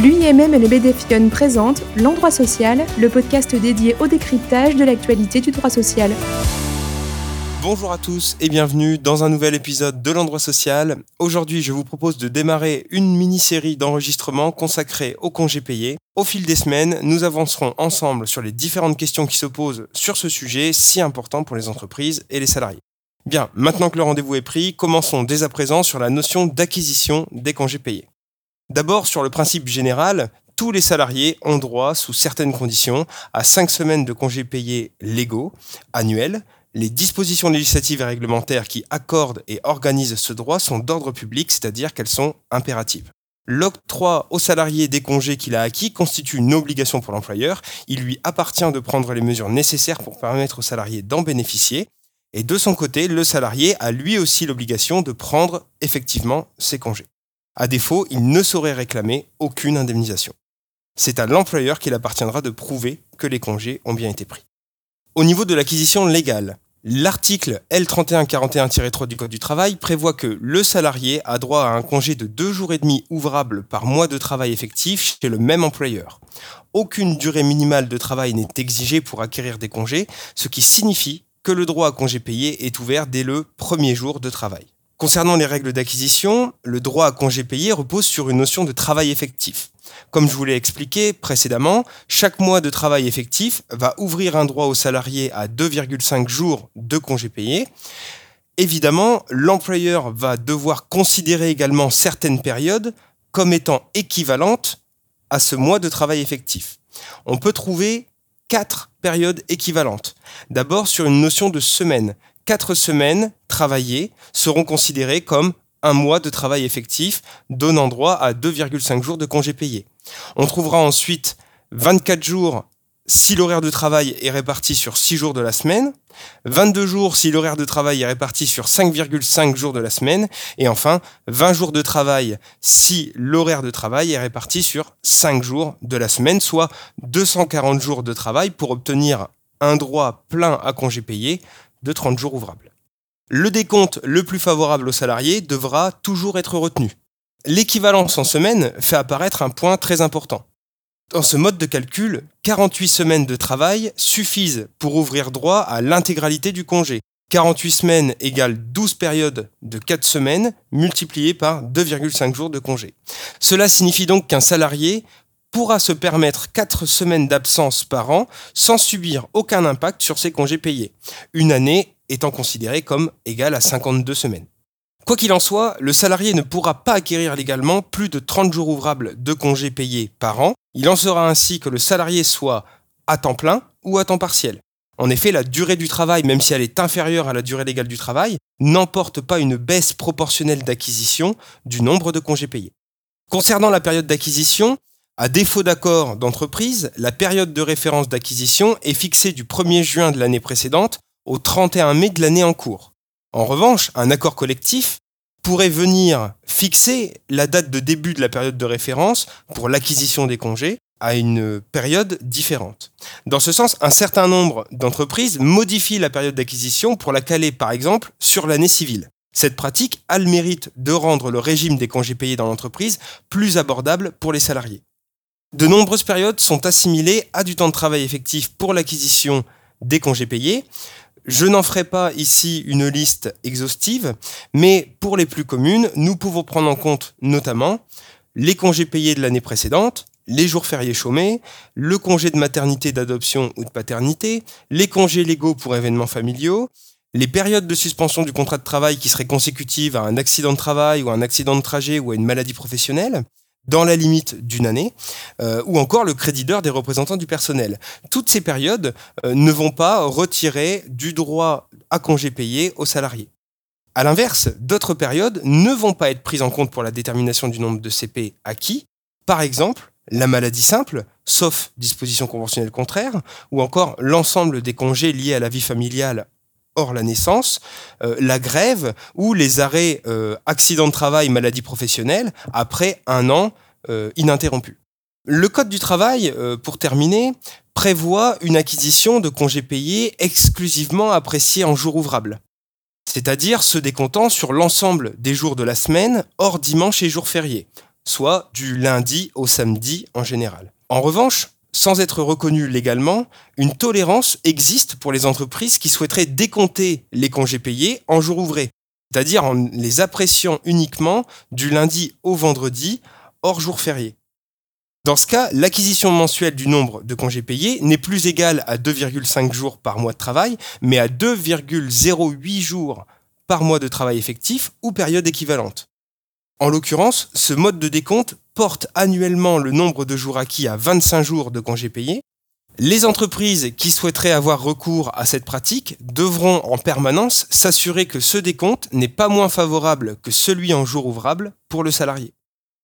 L'UIMM et le BDFION présentent L'Endroit Social, le podcast dédié au décryptage de l'actualité du droit social. Bonjour à tous et bienvenue dans un nouvel épisode de l'endroit social. Aujourd'hui, je vous propose de démarrer une mini-série d'enregistrements consacrée aux congés payés. Au fil des semaines, nous avancerons ensemble sur les différentes questions qui se posent sur ce sujet si important pour les entreprises et les salariés. Bien, maintenant que le rendez-vous est pris, commençons dès à présent sur la notion d'acquisition des congés payés. D'abord, sur le principe général, tous les salariés ont droit, sous certaines conditions, à 5 semaines de congés payés légaux, annuels, les dispositions législatives et réglementaires qui accordent et organisent ce droit sont d'ordre public, c'est-à-dire qu'elles sont impératives. L'octroi au salarié des congés qu'il a acquis constitue une obligation pour l'employeur. Il lui appartient de prendre les mesures nécessaires pour permettre au salarié d'en bénéficier. Et de son côté, le salarié a lui aussi l'obligation de prendre effectivement ses congés. À défaut, il ne saurait réclamer aucune indemnisation. C'est à l'employeur qu'il appartiendra de prouver que les congés ont bien été pris. Au niveau de l'acquisition légale, l'article L3141-3 du Code du travail prévoit que le salarié a droit à un congé de deux jours et demi ouvrables par mois de travail effectif chez le même employeur. Aucune durée minimale de travail n'est exigée pour acquérir des congés, ce qui signifie que le droit à congé payé est ouvert dès le premier jour de travail. Concernant les règles d'acquisition, le droit à congé payé repose sur une notion de travail effectif. Comme je vous l'ai expliqué précédemment, chaque mois de travail effectif va ouvrir un droit au salarié à 2,5 jours de congés payés. Évidemment, l'employeur va devoir considérer également certaines périodes comme étant équivalentes à ce mois de travail effectif. On peut trouver quatre périodes équivalentes. D'abord sur une notion de semaine. Quatre semaines travaillées seront considérées comme un mois de travail effectif, donnant droit à 2,5 jours de congés payés. On trouvera ensuite 24 jours si l'horaire de travail est réparti sur 6 jours de la semaine, 22 jours si l'horaire de travail est réparti sur 5,5 jours de la semaine, et enfin 20 jours de travail si l'horaire de travail est réparti sur 5 jours de la semaine, soit 240 jours de travail pour obtenir un droit plein à congé payé de 30 jours ouvrables. Le décompte le plus favorable aux salariés devra toujours être retenu. L'équivalence en semaine fait apparaître un point très important. Dans ce mode de calcul, 48 semaines de travail suffisent pour ouvrir droit à l'intégralité du congé. 48 semaines égale 12 périodes de 4 semaines multipliées par 2,5 jours de congé. Cela signifie donc qu'un salarié pourra se permettre 4 semaines d'absence par an sans subir aucun impact sur ses congés payés, une année étant considérée comme égale à 52 semaines. Quoi qu'il en soit, le salarié ne pourra pas acquérir légalement plus de 30 jours ouvrables de congés payés par an. Il en sera ainsi que le salarié soit à temps plein ou à temps partiel. En effet, la durée du travail, même si elle est inférieure à la durée légale du travail, n'emporte pas une baisse proportionnelle d'acquisition du nombre de congés payés. Concernant la période d'acquisition, à défaut d'accord d'entreprise, la période de référence d'acquisition est fixée du 1er juin de l'année précédente au 31 mai de l'année en cours. En revanche, un accord collectif pourrait venir fixer la date de début de la période de référence pour l'acquisition des congés à une période différente. Dans ce sens, un certain nombre d'entreprises modifient la période d'acquisition pour la caler, par exemple, sur l'année civile. Cette pratique a le mérite de rendre le régime des congés payés dans l'entreprise plus abordable pour les salariés. De nombreuses périodes sont assimilées à du temps de travail effectif pour l'acquisition des congés payés, je n'en ferai pas ici une liste exhaustive, mais pour les plus communes, nous pouvons prendre en compte notamment les congés payés de l'année précédente, les jours fériés chômés, le congé de maternité, d'adoption ou de paternité, les congés légaux pour événements familiaux, les périodes de suspension du contrat de travail qui seraient consécutives à un accident de travail ou un accident de trajet ou à une maladie professionnelle, dans la limite d'une année, euh, ou encore le crédit d'heure des représentants du personnel. Toutes ces périodes euh, ne vont pas retirer du droit à congé payé aux salariés. A l'inverse, d'autres périodes ne vont pas être prises en compte pour la détermination du nombre de CP acquis. Par exemple, la maladie simple, sauf disposition conventionnelle contraire, ou encore l'ensemble des congés liés à la vie familiale hors la naissance, euh, la grève ou les arrêts euh, accident de travail, maladie professionnelle après un an euh, ininterrompu. Le Code du travail, pour terminer, prévoit une acquisition de congés payés exclusivement appréciés en jours ouvrables, c'est-à-dire se décomptant sur l'ensemble des jours de la semaine hors dimanche et jours fériés. soit du lundi au samedi en général. En revanche, sans être reconnu légalement, une tolérance existe pour les entreprises qui souhaiteraient décompter les congés payés en jours ouvrés, c'est-à-dire en les appréciant uniquement du lundi au vendredi, hors jour férié. Dans ce cas, l'acquisition mensuelle du nombre de congés payés n'est plus égale à 2,5 jours par mois de travail, mais à 2,08 jours par mois de travail effectif ou période équivalente. En l'occurrence, ce mode de décompte porte annuellement le nombre de jours acquis à 25 jours de congés payés. Les entreprises qui souhaiteraient avoir recours à cette pratique devront en permanence s'assurer que ce décompte n'est pas moins favorable que celui en jour ouvrable pour le salarié.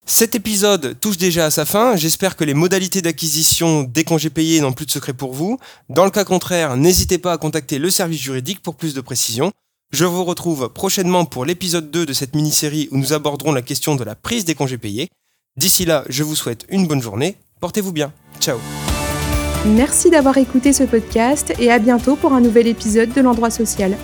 Cet épisode touche déjà à sa fin. J'espère que les modalités d'acquisition des congés payés n'ont plus de secret pour vous. Dans le cas contraire, n'hésitez pas à contacter le service juridique pour plus de précisions. Je vous retrouve prochainement pour l'épisode 2 de cette mini-série où nous aborderons la question de la prise des congés payés. D'ici là, je vous souhaite une bonne journée. Portez-vous bien. Ciao. Merci d'avoir écouté ce podcast et à bientôt pour un nouvel épisode de l'endroit social.